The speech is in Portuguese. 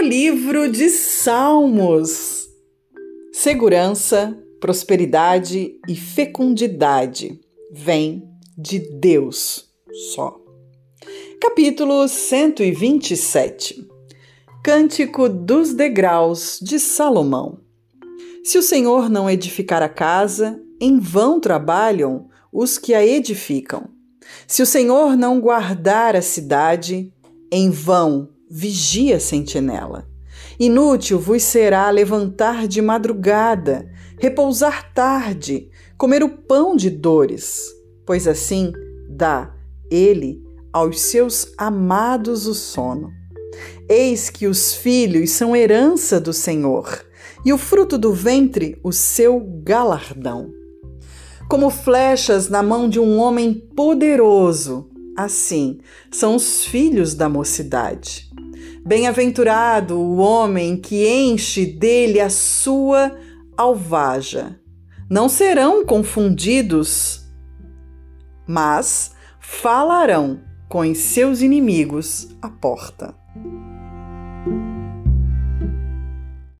Livro de Salmos. Segurança, prosperidade e fecundidade vem de Deus só. Capítulo 127 Cântico dos Degraus de Salomão. Se o Senhor não edificar a casa, em vão trabalham os que a edificam. Se o Senhor não guardar a cidade, em vão vigia sentinela. Inútil vos será levantar de madrugada, repousar tarde, comer o pão de dores, pois assim dá ele aos seus amados o sono. Eis que os filhos são herança do Senhor, e o fruto do ventre o seu galardão. Como flechas na mão de um homem poderoso, assim são os filhos da mocidade. Bem-aventurado o homem que enche dele a sua alvaja. Não serão confundidos, mas falarão com os seus inimigos à porta.